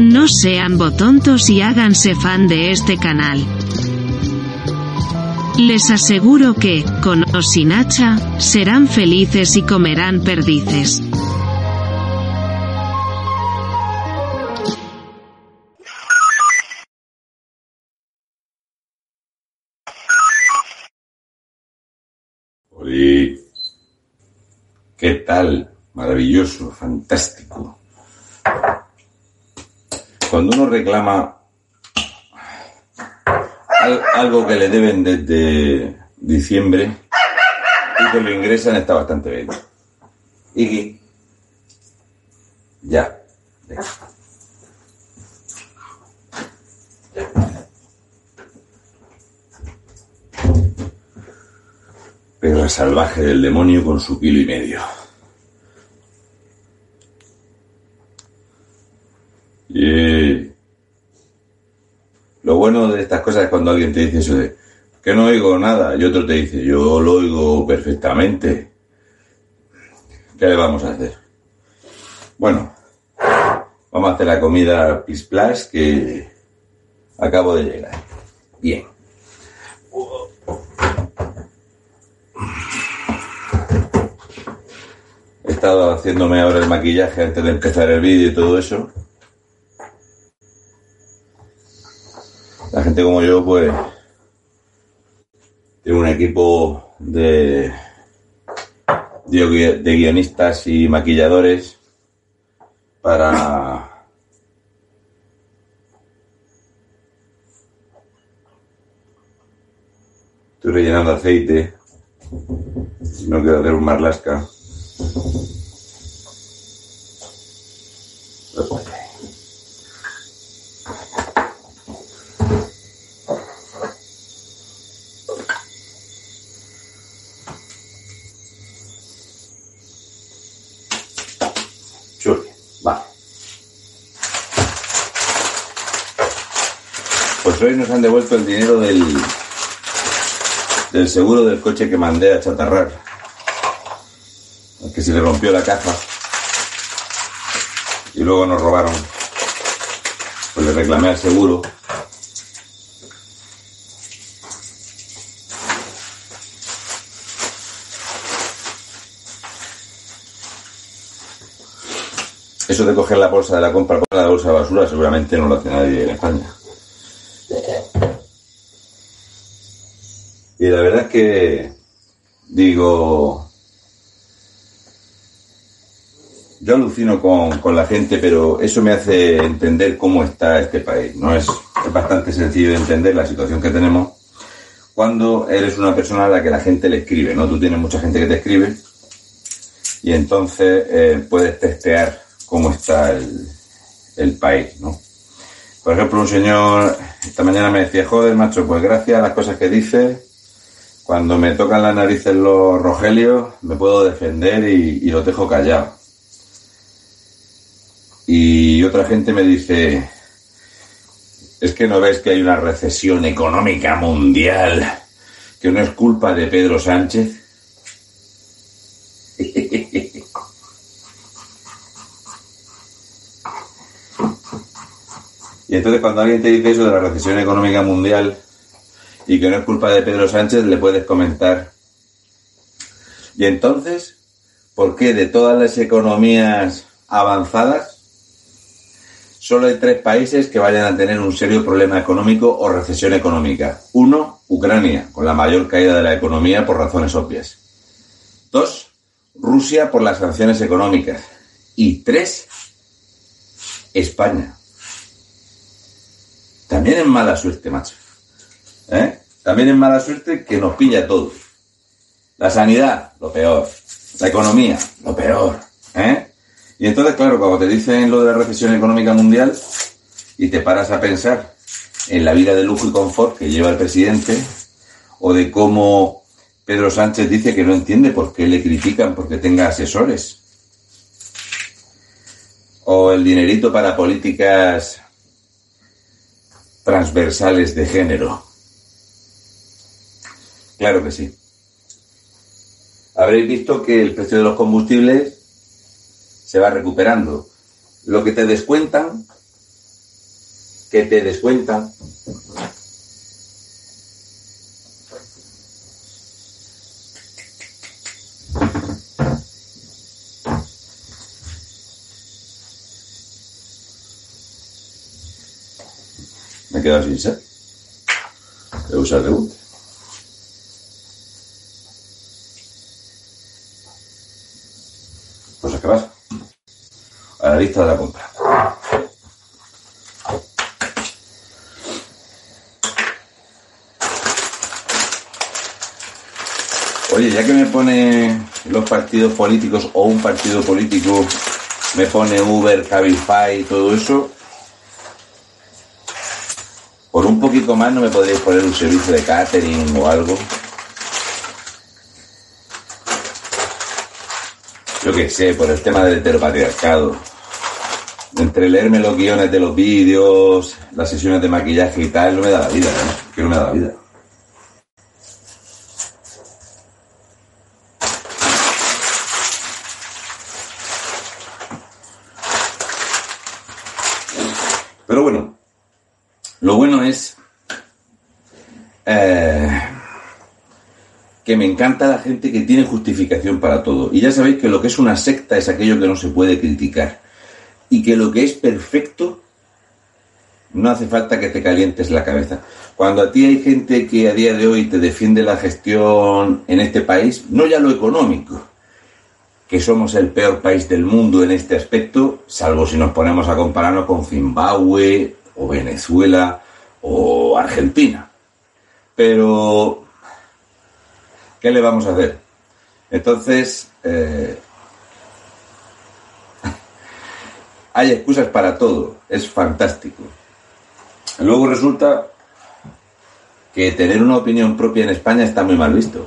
no sean botontos y háganse fan de este canal. Les aseguro que, con o sin hacha, serán felices y comerán perdices. ¿qué tal? Maravilloso, fantástico. Cuando uno reclama al- algo que le deben desde diciembre y que lo ingresan está bastante bien. Iggy. Ya. Venga. Perra salvaje del demonio con su kilo y medio. Y lo bueno de estas cosas es cuando alguien te dice eso de que no oigo nada y otro te dice yo lo oigo perfectamente. ¿Qué le vamos a hacer? Bueno, vamos a hacer la comida Pisplas que acabo de llegar. Bien. He estado haciéndome ahora el maquillaje antes de empezar el vídeo y todo eso. Como yo, pues, tiene un equipo de, de guionistas y maquilladores para Estoy rellenando aceite. No quiero hacer un marlasca. Hoy nos han devuelto el dinero del, del seguro del coche que mandé a chatarrar. Que se le rompió la caja. Y luego nos robaron. Pues le reclamé al seguro. Eso de coger la bolsa de la compra con la bolsa de basura seguramente no lo hace nadie en España. Y la verdad es que digo, yo alucino con, con la gente, pero eso me hace entender cómo está este país. No es, es bastante sencillo de entender la situación que tenemos cuando eres una persona a la que la gente le escribe, ¿no? Tú tienes mucha gente que te escribe y entonces eh, puedes testear cómo está el, el país, ¿no? Por ejemplo, un señor esta mañana me decía, joder, macho, pues gracias a las cosas que dices, cuando me tocan las narices los rogelios, me puedo defender y, y los dejo callado. Y otra gente me dice, es que no ves que hay una recesión económica mundial, que no es culpa de Pedro Sánchez. Y entonces cuando alguien te dice eso de la recesión económica mundial y que no es culpa de Pedro Sánchez, le puedes comentar. Y entonces, ¿por qué de todas las economías avanzadas solo hay tres países que vayan a tener un serio problema económico o recesión económica. Uno, Ucrania, con la mayor caída de la economía por razones obvias. Dos, Rusia por las sanciones económicas. Y tres, España. También es mala suerte, macho. ¿Eh? También es mala suerte que nos pilla a todos. La sanidad, lo peor. La economía, lo peor. ¿Eh? Y entonces, claro, cuando te dicen lo de la recesión económica mundial y te paras a pensar en la vida de lujo y confort que lleva el presidente o de cómo Pedro Sánchez dice que no entiende por qué le critican porque tenga asesores o el dinerito para políticas transversales de género. Claro que sí. Habréis visto que el precio de los combustibles se va recuperando. Lo que te descuentan, que te descuentan, me he quedado sin ser. Voy a usar reboot. Pues ¿qué pasa? A la lista de la compra. Oye, ya que me pone los partidos políticos o un partido político me pone Uber, Cabify y todo eso, por un poquito más no me podríais poner un servicio de catering o algo. Yo qué sé, por el tema del heteropatriarcado. Entre leerme los guiones de los vídeos, las sesiones de maquillaje y tal, no me da la vida, ¿no? Que no me da la vida. Pero bueno, lo bueno es eh, que me encanta la gente que tiene justificación para todo. Y ya sabéis que lo que es una secta es aquello que no se puede criticar. Y que lo que es perfecto no hace falta que te calientes la cabeza. Cuando a ti hay gente que a día de hoy te defiende la gestión en este país, no ya lo económico, que somos el peor país del mundo en este aspecto, salvo si nos ponemos a compararnos con Zimbabue o Venezuela o Argentina. Pero, ¿qué le vamos a hacer? Entonces, eh, hay excusas para todo, es fantástico. Luego resulta que tener una opinión propia en España está muy mal visto.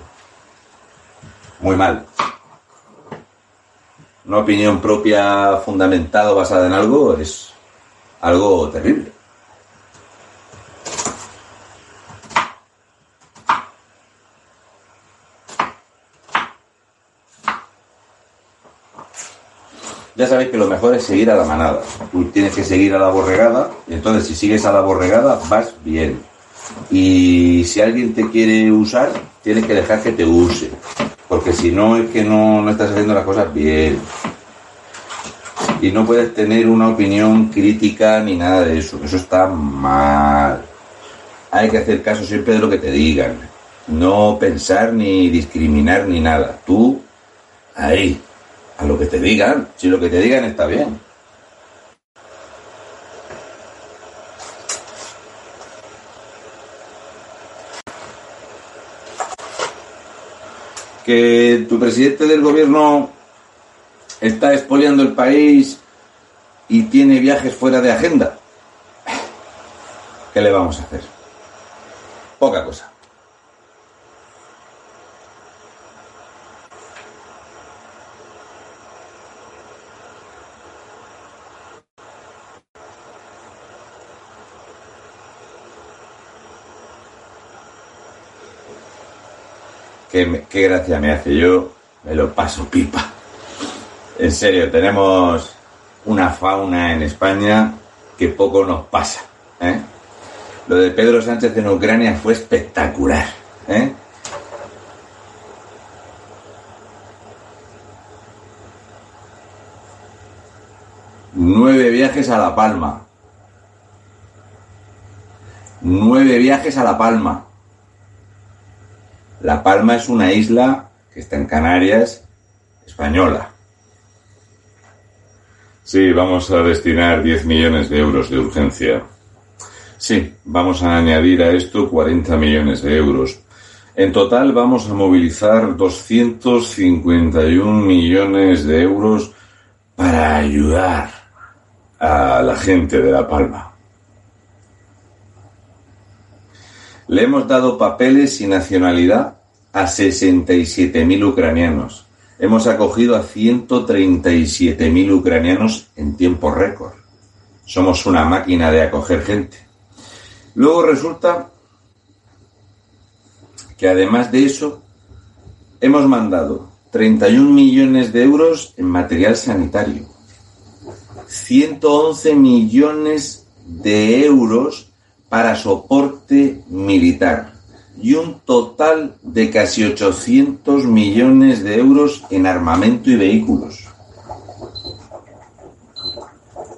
Muy mal. Una opinión propia fundamentada o basada en algo es algo terrible. Ya sabéis que lo mejor es seguir a la manada. Tú tienes que seguir a la borregada, entonces si sigues a la borregada vas bien. Y si alguien te quiere usar, tienes que dejar que te use. Porque si no, es que no, no estás haciendo las cosas bien. Y no puedes tener una opinión crítica ni nada de eso. Eso está mal. Hay que hacer caso siempre de lo que te digan. No pensar ni discriminar ni nada. Tú, ahí, a lo que te digan. Si lo que te digan está bien. Que tu presidente del gobierno está expoliando el país y tiene viajes fuera de agenda. ¿Qué le vamos a hacer? Poca cosa. Qué, gracia me hace yo, me lo paso pipa. En serio, tenemos una fauna en España que poco nos pasa. ¿eh? Lo de Pedro Sánchez en Ucrania fue espectacular. ¿eh? Nueve viajes a La Palma. nueve viajes a La Palma. La Palma es una isla que está en Canarias, española. Sí, vamos a destinar 10 millones de euros de urgencia. Sí, vamos a añadir a esto 40 millones de euros. En total vamos a movilizar 251 millones de euros para ayudar a la gente de La Palma. Le hemos dado papeles y nacionalidad a 67.000 ucranianos. Hemos acogido a 137.000 ucranianos en tiempo récord. Somos una máquina de acoger gente. Luego resulta que además de eso, hemos mandado 31 millones de euros en material sanitario, 111 millones de euros para soporte militar y un total de casi 800 millones de euros en armamento y vehículos.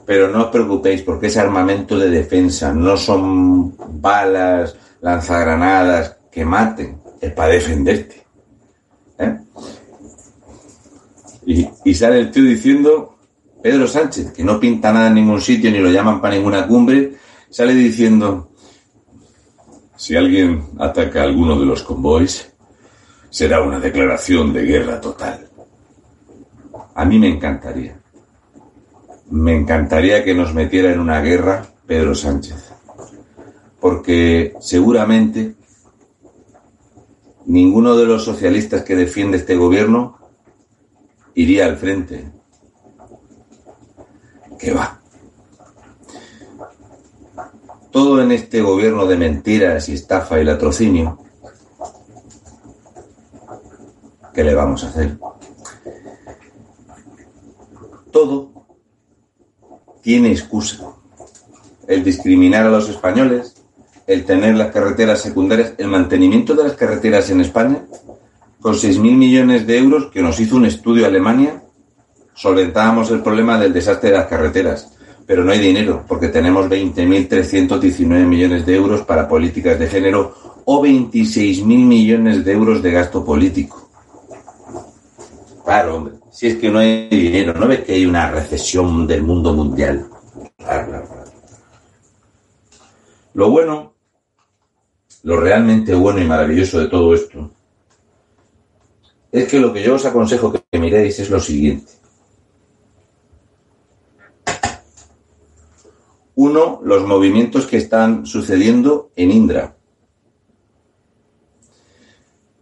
Pero no os preocupéis porque ese armamento de defensa no son balas, lanzagranadas que maten, es para defenderte. ¿eh? Y, y sale el tío diciendo, Pedro Sánchez, que no pinta nada en ningún sitio ni lo llaman para ninguna cumbre, sale diciendo, si alguien ataca a alguno de los convoys, será una declaración de guerra total. A mí me encantaría. Me encantaría que nos metiera en una guerra Pedro Sánchez. Porque seguramente ninguno de los socialistas que defiende este gobierno iría al frente. Que va. Todo en este gobierno de mentiras y estafa y latrocinio, ¿qué le vamos a hacer? Todo tiene excusa. El discriminar a los españoles, el tener las carreteras secundarias, el mantenimiento de las carreteras en España, con 6.000 millones de euros que nos hizo un estudio Alemania, solventábamos el problema del desastre de las carreteras pero no hay dinero, porque tenemos 20.319 millones de euros para políticas de género o 26.000 millones de euros de gasto político. Claro, hombre, si es que no hay dinero, ¿no ves que hay una recesión del mundo mundial? Claro, claro, claro. Lo bueno, lo realmente bueno y maravilloso de todo esto, es que lo que yo os aconsejo que miréis es lo siguiente. Uno, los movimientos que están sucediendo en Indra.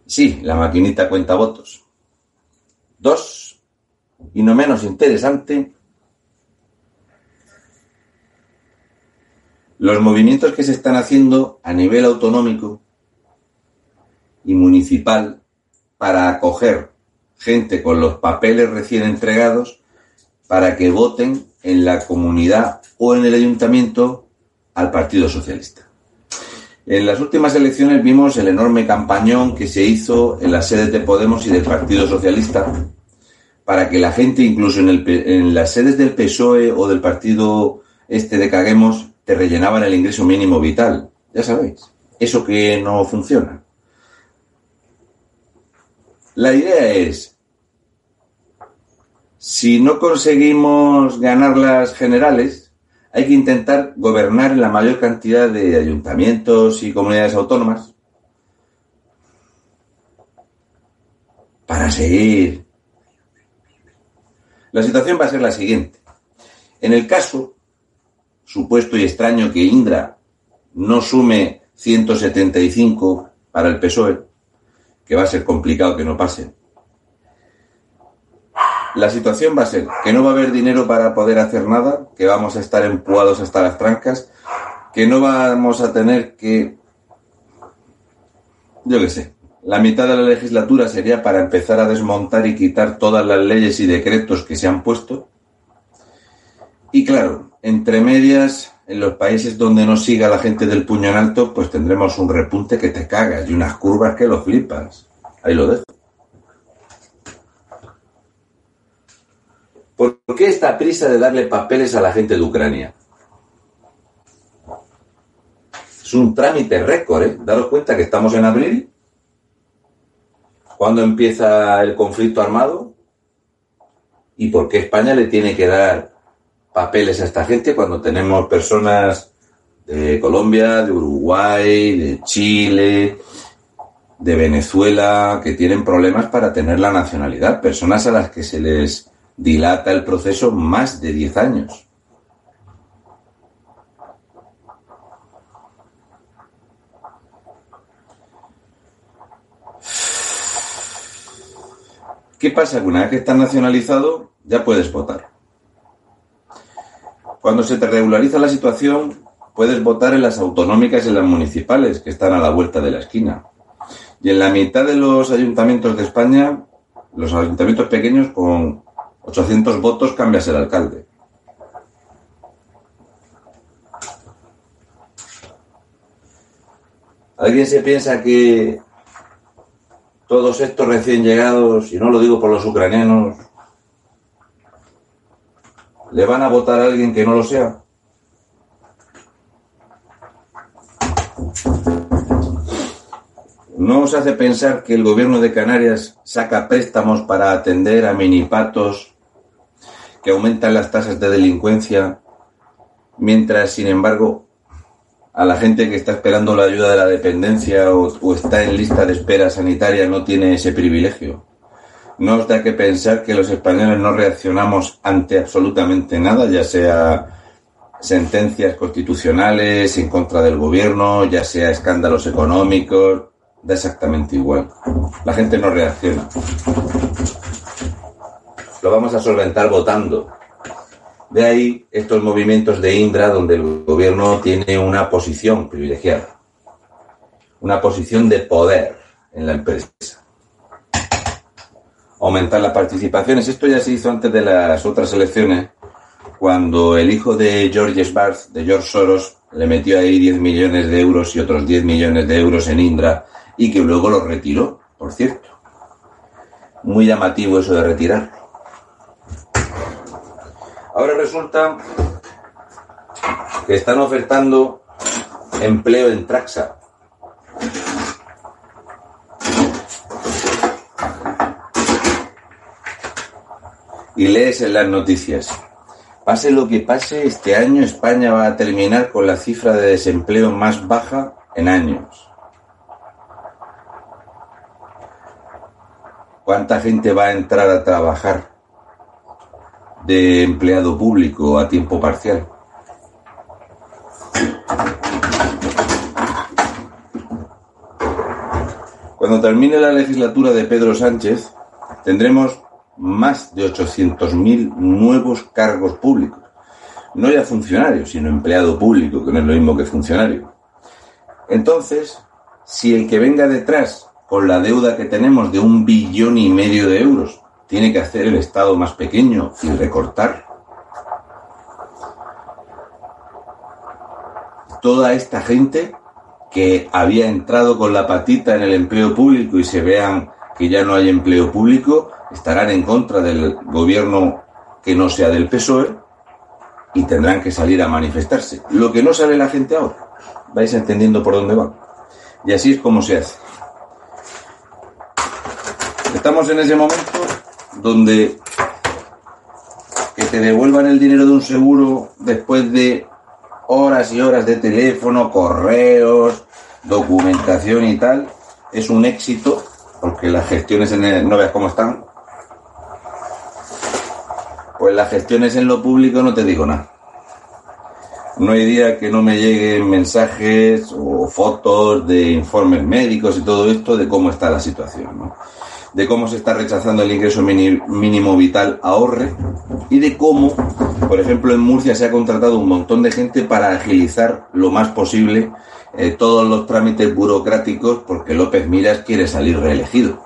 Sí, la maquinita cuenta votos. Dos, y no menos interesante, los movimientos que se están haciendo a nivel autonómico y municipal para acoger gente con los papeles recién entregados para que voten en la comunidad o en el ayuntamiento al Partido Socialista. En las últimas elecciones vimos el enorme campañón que se hizo en las sedes de Podemos y del Partido Socialista para que la gente, incluso en, el, en las sedes del PSOE o del partido este de Caguemos, te rellenaban el ingreso mínimo vital. Ya sabéis, eso que no funciona. La idea es, si no conseguimos ganar las generales, hay que intentar gobernar en la mayor cantidad de ayuntamientos y comunidades autónomas para seguir. La situación va a ser la siguiente. En el caso supuesto y extraño que Indra no sume 175 para el PSOE, que va a ser complicado que no pase, la situación va a ser que no va a haber dinero para poder hacer nada, que vamos a estar empujados hasta las trancas, que no vamos a tener que, yo qué sé, la mitad de la legislatura sería para empezar a desmontar y quitar todas las leyes y decretos que se han puesto. Y claro, entre medias, en los países donde no siga la gente del puño en alto, pues tendremos un repunte que te cagas y unas curvas que lo flipas. Ahí lo dejo. ¿Por qué esta prisa de darle papeles a la gente de Ucrania? Es un trámite récord, ¿eh? Daros cuenta que estamos en abril. ¿Cuándo empieza el conflicto armado? ¿Y por qué España le tiene que dar papeles a esta gente cuando tenemos personas de Colombia, de Uruguay, de Chile, de Venezuela, que tienen problemas para tener la nacionalidad, personas a las que se les dilata el proceso más de 10 años. ¿Qué pasa? Que una vez que estás nacionalizado ya puedes votar. Cuando se te regulariza la situación, puedes votar en las autonómicas y en las municipales, que están a la vuelta de la esquina. Y en la mitad de los ayuntamientos de España, los ayuntamientos pequeños, con 800 votos cambias el alcalde. ¿Alguien se piensa que todos estos recién llegados, y no lo digo por los ucranianos, le van a votar a alguien que no lo sea? ¿No os hace pensar que el gobierno de Canarias saca préstamos para atender a minipatos que aumentan las tasas de delincuencia, mientras, sin embargo, a la gente que está esperando la ayuda de la dependencia o, está en lista de espera sanitaria no tiene ese privilegio? ¿No os da que pensar que los españoles no reaccionamos ante absolutamente nada, ya sea sentencias constitucionales en contra del gobierno, ya sea escándalos económicos, da exactamente igual. La gente no reacciona. Lo vamos a solventar votando. De ahí estos movimientos de Indra donde el gobierno tiene una posición privilegiada, una posición de poder en la empresa. Aumentar las participaciones. Esto ya se hizo antes de las otras elecciones, cuando el hijo de George Barth, de George Soros, le metió ahí 10 millones de euros y otros 10 millones de euros en Indra y que luego lo retiró, por cierto. Muy llamativo eso de retirarlo. Ahora resulta que están ofertando empleo en Traxa. Y lees en las noticias. Pase lo que pase, este año España va a terminar con la cifra de desempleo más baja en años. ¿Cuánta gente va a entrar a trabajar de empleado público a tiempo parcial? Cuando termine la legislatura de Pedro Sánchez, tendremos más de 800.000 nuevos cargos públicos. No ya funcionarios, sino empleado público, que no es lo mismo que funcionario. Entonces, si el que venga detrás con la deuda que tenemos de un billón y medio de euros. Tiene que hacer el Estado más pequeño y recortar. Toda esta gente que había entrado con la patita en el empleo público y se vean que ya no hay empleo público, estarán en contra del gobierno que no sea del PSOE y tendrán que salir a manifestarse. Lo que no sabe la gente ahora. Vais entendiendo por dónde va. Y así es como se hace. Estamos en ese momento donde que te devuelvan el dinero de un seguro después de horas y horas de teléfono, correos, documentación y tal, es un éxito porque las gestiones en el, no veas cómo están. Pues las gestiones en lo público no te digo nada. No hay día que no me lleguen mensajes o fotos de informes médicos y todo esto de cómo está la situación. ¿no? De cómo se está rechazando el ingreso mínimo vital ahorre y de cómo, por ejemplo, en Murcia se ha contratado un montón de gente para agilizar lo más posible eh, todos los trámites burocráticos porque López Miras quiere salir reelegido.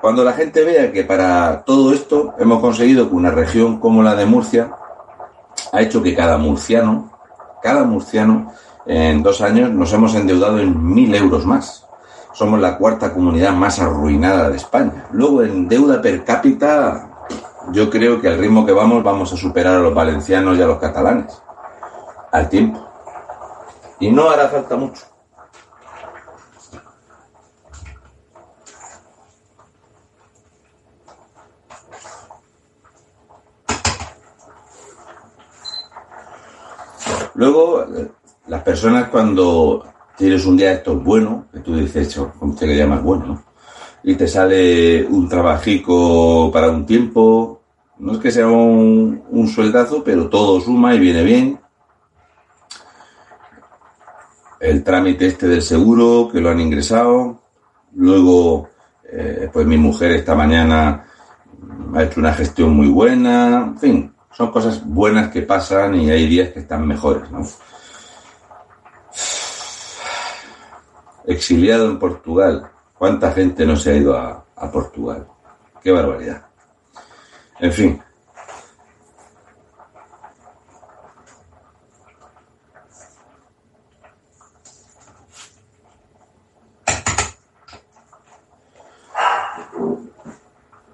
Cuando la gente vea que para todo esto hemos conseguido que una región como la de Murcia ha hecho que cada murciano, cada murciano en dos años nos hemos endeudado en mil euros más. Somos la cuarta comunidad más arruinada de España. Luego en deuda per cápita yo creo que al ritmo que vamos vamos a superar a los valencianos y a los catalanes. Al tiempo. Y no hará falta mucho. Luego, las personas cuando tienes un día de estos bueno, que tú dices, como usted le llamas bueno, ¿no? y te sale un trabajico para un tiempo, no es que sea un, un sueldazo, pero todo suma y viene bien. El trámite este del seguro, que lo han ingresado. Luego, eh, pues mi mujer esta mañana ha hecho una gestión muy buena. En fin, son cosas buenas que pasan y hay días que están mejores, ¿no? Exiliado en Portugal. ¿Cuánta gente no se ha ido a, a Portugal? Qué barbaridad. En fin.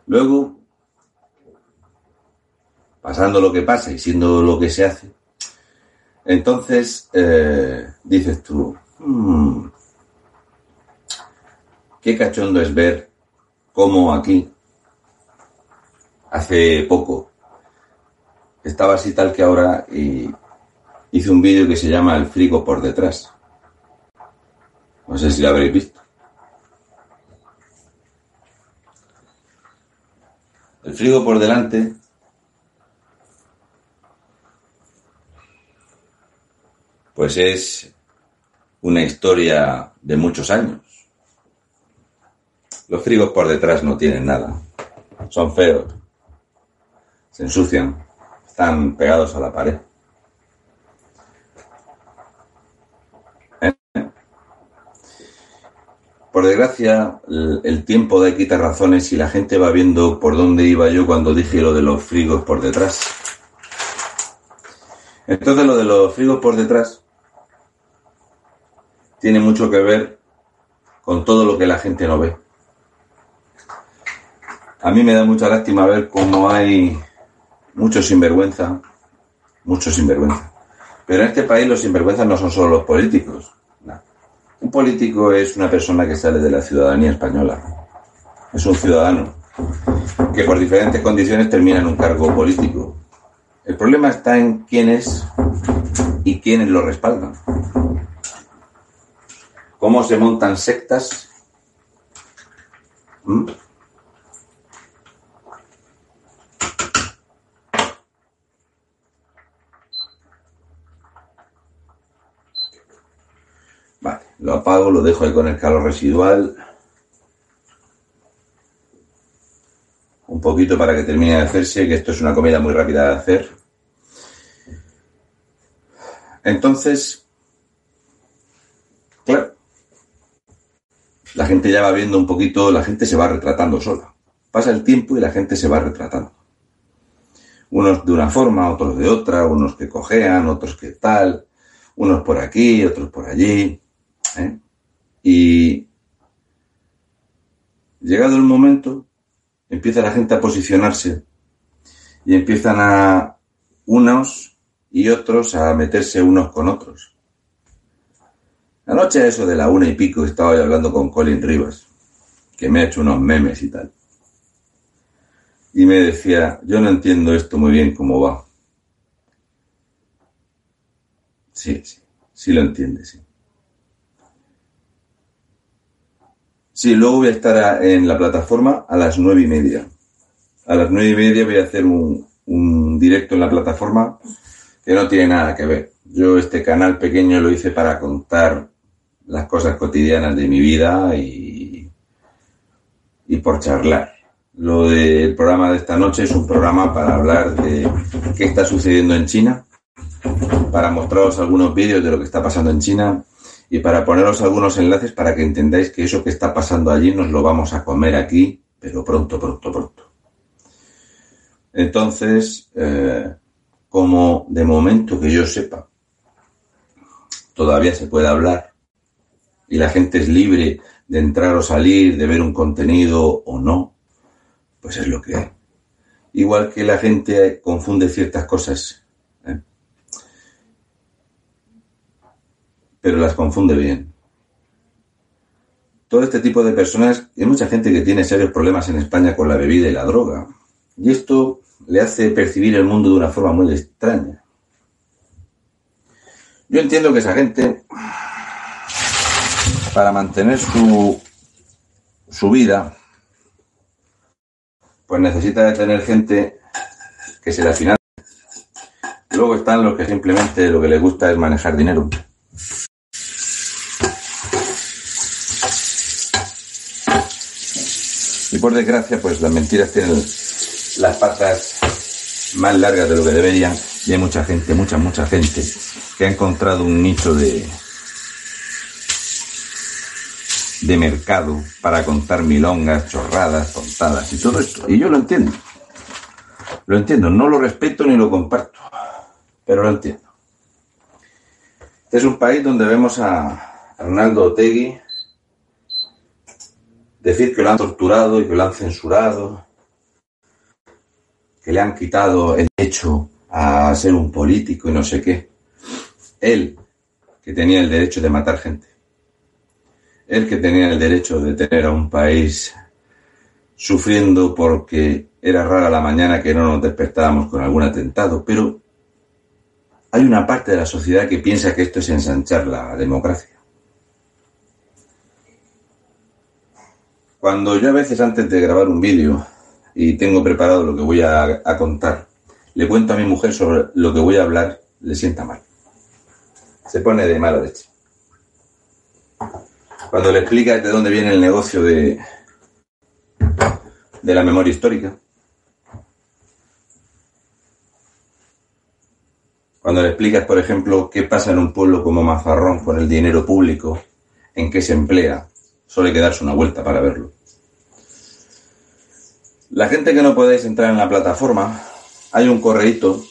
Luego, pasando lo que pasa y siendo lo que se hace, entonces eh, dices tú, "Mm, qué cachondo es ver cómo aquí, hace poco, estaba así tal que ahora y hice un vídeo que se llama El frigo por detrás. No sé si lo habréis visto. El frigo por delante pues es una historia de muchos años. Los frigos por detrás no tienen nada. Son feos. Se ensucian. Están pegados a la pared. ¿Eh? Por desgracia, el, tiempo da quita razones y la gente va viendo por dónde iba yo cuando dije lo de los frigos por detrás. Entonces lo de los frigos por detrás tiene mucho que ver con todo lo que la gente no ve. A mí me da mucha lástima ver cómo hay mucho sinvergüenza, mucho sinvergüenza. Pero en este país los sinvergüenzas no son solo los políticos. Un político es una persona que sale de la ciudadanía española. Es un ciudadano que por diferentes condiciones termina en un cargo político. El problema está en quién es y quiénes lo respaldan. Cómo se montan sectas. ¿Mm? Vale, lo apago, lo dejo ahí con el calor residual. Un poquito para que termine de hacerse, que esto es una comida muy rápida de hacer. Entonces, claro, la gente ya va viendo un poquito, la gente se va retratando sola. Pasa el tiempo y la gente se va retratando. Unos de una forma, otros de otra, unos que cojean, otros que tal, unos por aquí, otros por allí. ¿Eh? Y llegado el momento, empieza la gente a posicionarse y empiezan a unos y otros a meterse unos con otros. Anoche eso de la una y pico estaba hablando con Colin Rivas, que me ha hecho unos memes y tal. Y me decía, yo no entiendo esto muy bien cómo va. Sí, sí, sí lo entiende, sí. Sí, luego voy a estar en la plataforma a las nueve y media. A las nueve y media voy a hacer un, un directo en la plataforma que no tiene nada que ver. Yo este canal pequeño lo hice para contar las cosas cotidianas de mi vida y, y por charlar. Lo del programa de esta noche es un programa para hablar de qué está sucediendo en China, para mostraros algunos vídeos de lo que está pasando en China y para poneros algunos enlaces para que entendáis que eso que está pasando allí nos lo vamos a comer aquí, pero pronto, pronto, pronto. Entonces, eh, como de momento que yo sepa, todavía se puede hablar y la gente es libre de entrar o salir, de ver un contenido o no, pues es lo que hay. igual que la gente confunde ciertas cosas. Pero las confunde bien. Todo este tipo de personas, hay mucha gente que tiene serios problemas en España con la bebida y la droga. Y esto le hace percibir el mundo de una forma muy extraña. Yo entiendo que esa gente, para mantener su, su vida, pues necesita de tener gente que se la financie. Luego están los que simplemente lo que les gusta es manejar dinero. Y por desgracia, pues las mentiras tienen las patas más largas de lo que deberían y hay mucha gente, mucha, mucha gente que ha encontrado un nicho de, de mercado para contar milongas, chorradas, tontadas y todo esto. Y yo lo entiendo. Lo entiendo, no lo respeto ni lo comparto, pero lo entiendo. Este es un país donde vemos a Arnaldo Otegui decir que lo han torturado y que lo han censurado, que le han quitado el derecho a ser un político y no sé qué. Él, que tenía el derecho de matar gente. Él que tenía el derecho de tener a un país sufriendo porque era rara la mañana que no nos despertábamos con algún atentado, pero hay una parte de la sociedad que piensa que esto es ensanchar la democracia. Cuando yo a veces antes de grabar un vídeo y tengo preparado lo que voy a, contar, le cuento a mi mujer sobre lo que voy a hablar, le sienta mal. Se pone de mala leche. Cuando le explica de dónde viene el negocio de, de la memoria histórica, cuando le explicas, por ejemplo, qué pasa en un pueblo como Mazarrón con el dinero público, en qué se emplea, Solo hay que darse una vuelta para verlo. La gente que no podéis entrar en la plataforma, hay un correíto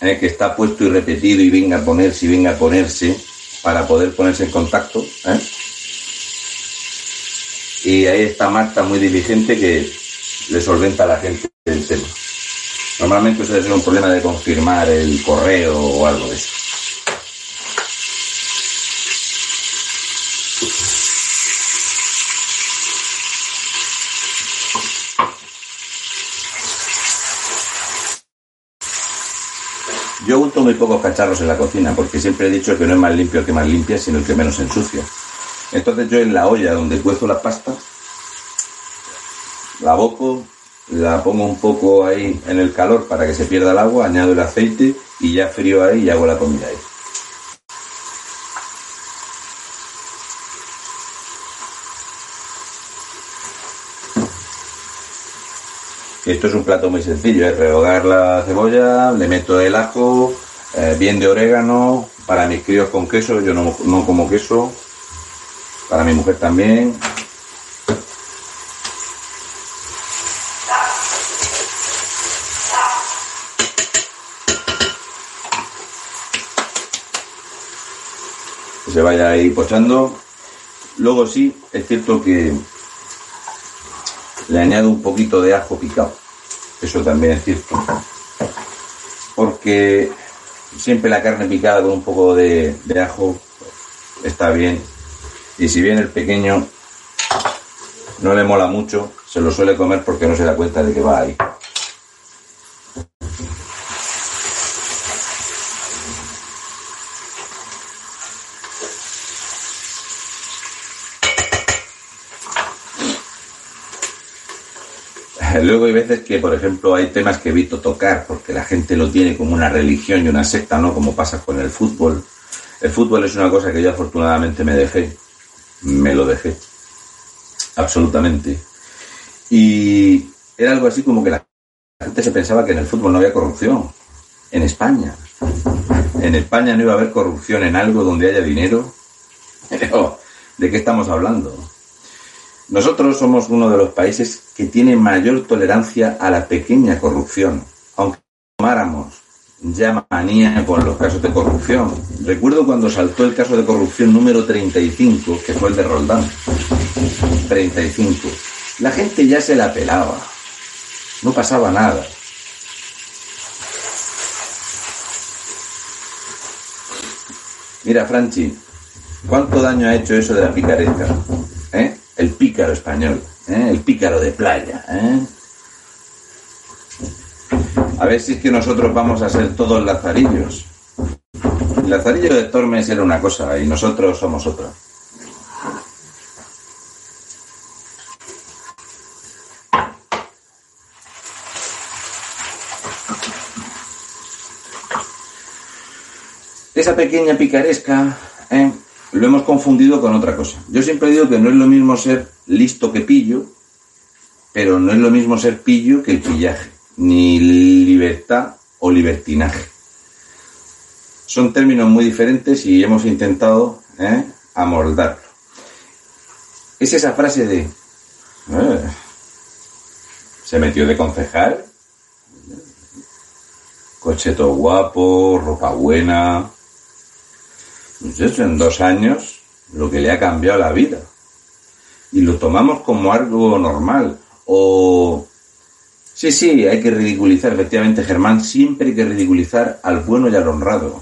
eh, que está puesto y repetido y venga a ponerse y venga a ponerse para poder ponerse en contacto. ¿eh? Y ahí está Marta muy diligente que le solventa a la gente el tema. Normalmente suele ser un problema de confirmar el correo o algo de eso. Yo unto muy pocos cacharros en la cocina porque siempre he dicho que no es más limpio el que más limpia, sino el que menos ensucia. Entonces yo en la olla donde cuezo la pasta, la boco, la pongo un poco ahí en el calor para que se pierda el agua, añado el aceite y ya frío ahí y hago la comida ahí. Esto es un plato muy sencillo, es rehogar la cebolla, le meto el ajo, eh, bien de orégano, para mis críos con queso, yo no, no como queso, para mi mujer también. Que se vaya ahí pochando. Luego sí, es cierto que le añado un poquito de ajo picado. Eso también es cierto. Porque siempre la carne picada con un poco de, de ajo está bien. Y si bien el pequeño no le mola mucho, se lo suele comer porque no se da cuenta de que va ahí. Luego hay veces que, por ejemplo, hay temas que evito tocar porque la gente lo tiene como una religión y una secta, ¿no? Como pasa con el fútbol. El fútbol es una cosa que yo afortunadamente me dejé. Me lo dejé. Absolutamente. Y era algo así como que la gente se pensaba que en el fútbol no había corrupción. En España. En España no iba a haber corrupción en algo donde haya dinero. ¿de qué estamos hablando? Nosotros somos uno de los países que tiene mayor tolerancia a la pequeña corrupción, aunque tomáramos ya manía con los casos de corrupción. Recuerdo cuando saltó el caso de corrupción número 35, que fue el de Roldán. 35. La gente ya se la pelaba. no pasaba nada. Mira, Franchi, ¿cuánto daño ha hecho eso de la picaresca? El pícaro español, ¿eh? el pícaro de playa. ¿eh? A ver si es que nosotros vamos a ser todos lazarillos. El lazarillo de Tormes era una cosa y nosotros somos otra. Esa pequeña picaresca ¿eh? Lo hemos confundido con otra cosa. Yo siempre digo que no es lo mismo ser listo que pillo, pero no es lo mismo ser pillo que el pillaje, ni libertad o libertinaje. Son términos muy diferentes y hemos intentado ¿eh? amoldarlo. Es esa frase de... "Eh, se metió de concejal, cocheto guapo, ropa buena, pues en dos años, lo que le ha cambiado la vida. Y lo tomamos como algo normal. O... Sí, sí, hay que ridiculizar, efectivamente, Germán, siempre hay que ridiculizar al bueno y al honrado.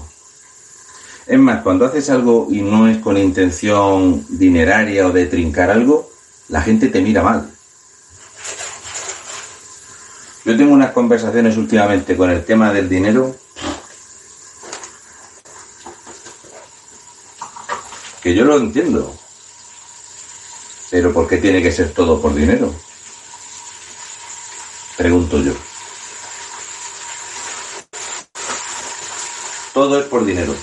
Es más, cuando haces algo y no es con intención dineraria o de trincar algo, la gente te mira mal. Yo tengo unas conversaciones últimamente con el tema del dinero que yo lo entiendo. Pero ¿por qué tiene que ser todo por dinero? Pregunto yo. Todo es por dinero.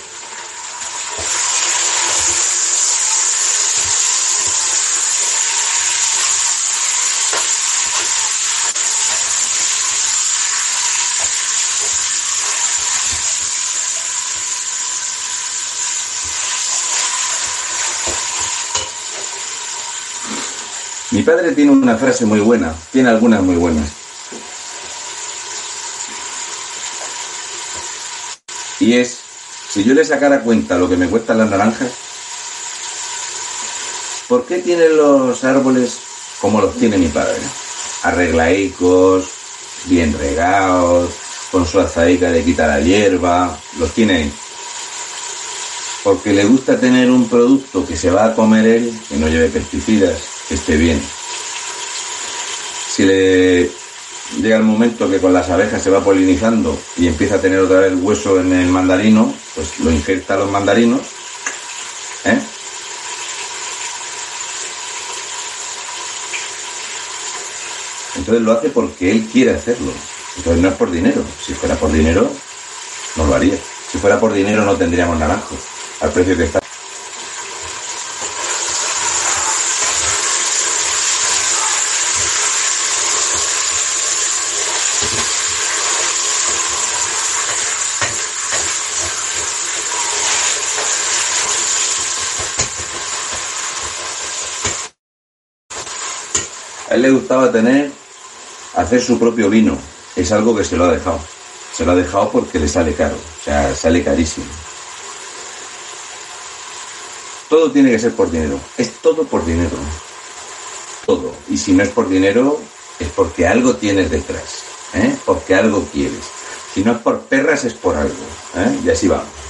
Padre tiene una frase muy buena, tiene algunas muy buenas. Y es, si yo le sacara cuenta lo que me cuestan las naranjas, ¿por qué tienen los árboles como los tiene mi padre? Arreglaicos, bien regados, con su azaica de quitar la hierba, los tiene. Porque le gusta tener un producto que se va a comer él, que no lleve pesticidas, que esté bien. Si le llega el momento que con las abejas se va polinizando y empieza a tener otra vez hueso en el mandarino, pues lo injerta a los mandarinos. ¿eh? Entonces lo hace porque él quiere hacerlo. Entonces no es por dinero. Si fuera por dinero, no lo haría. Si fuera por dinero no tendríamos naranjos al precio que está. A él le gustaba tener, hacer su propio vino. Es algo que se lo ha dejado. Se lo ha dejado porque le sale caro. O sea, sale carísimo. Todo tiene que ser por dinero. Es todo por dinero. Todo. Y si no es por dinero, es porque algo tienes detrás. ¿eh? Porque algo quieres. Si no es por perras, es por algo. ¿eh? Y así vamos.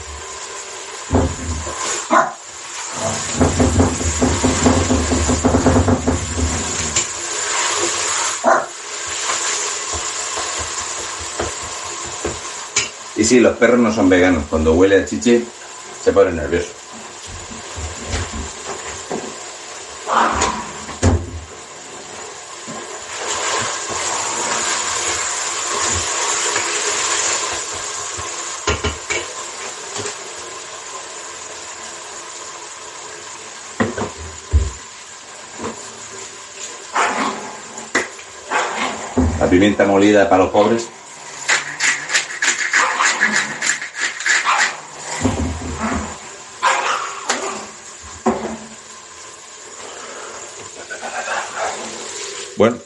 Sí, los perros no son veganos. Cuando huele a chiche, se ponen nerviosos. La pimienta molida para los pobres.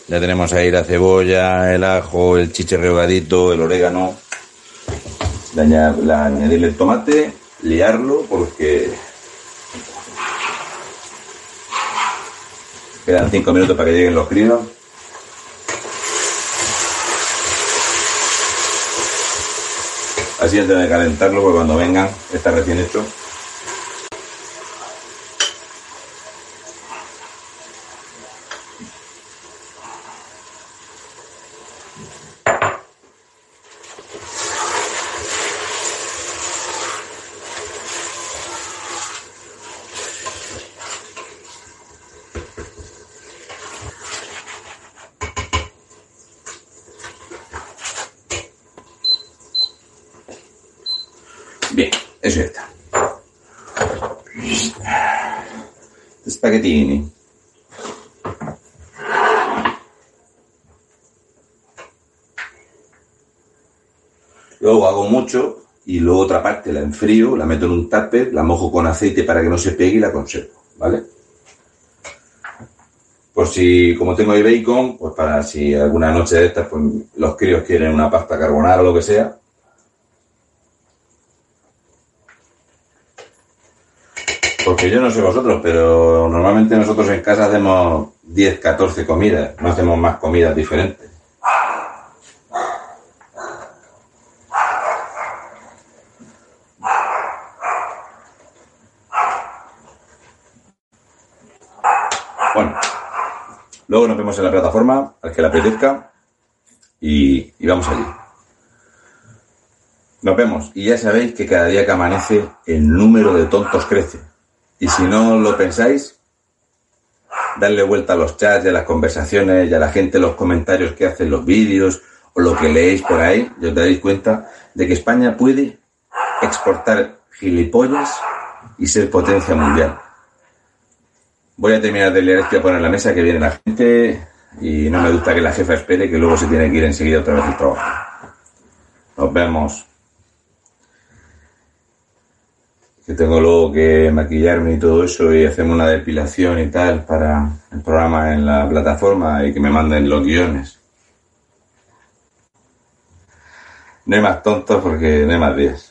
Ya tenemos ahí la cebolla, el ajo, el chiche rehogadito, el orégano. Añadirle el tomate, liarlo porque quedan 5 minutos para que lleguen los crinos. Así antes de calentarlo, pues cuando vengan está recién hecho. Luego hago mucho y luego otra parte la enfrío, la meto en un tupper, la mojo con aceite para que no se pegue y la conservo, ¿vale? Por si, como tengo ahí bacon, pues para si alguna noche de estas, pues los críos quieren una pasta carbonara o lo que sea, Yo no sé vosotros, pero normalmente nosotros en casa hacemos 10, 14 comidas, no hacemos más comidas diferentes. Bueno, luego nos vemos en la plataforma, al que le apetezca, y, y vamos allí. Nos vemos, y ya sabéis que cada día que amanece el número de tontos crece. Y si no lo pensáis, darle vuelta a los chats y a las conversaciones y a la gente los comentarios que hacen los vídeos o lo que leéis por ahí, y os daréis cuenta de que España puede exportar gilipollas y ser potencia mundial. Voy a terminar de leer esto y a poner la mesa que viene la gente y no me gusta que la jefa espere que luego se tiene que ir enseguida otra vez al trabajo. Nos vemos. Que tengo luego que maquillarme y todo eso y hacerme una depilación y tal para el programa en la plataforma y que me manden los guiones. No hay más tontos porque no hay más días.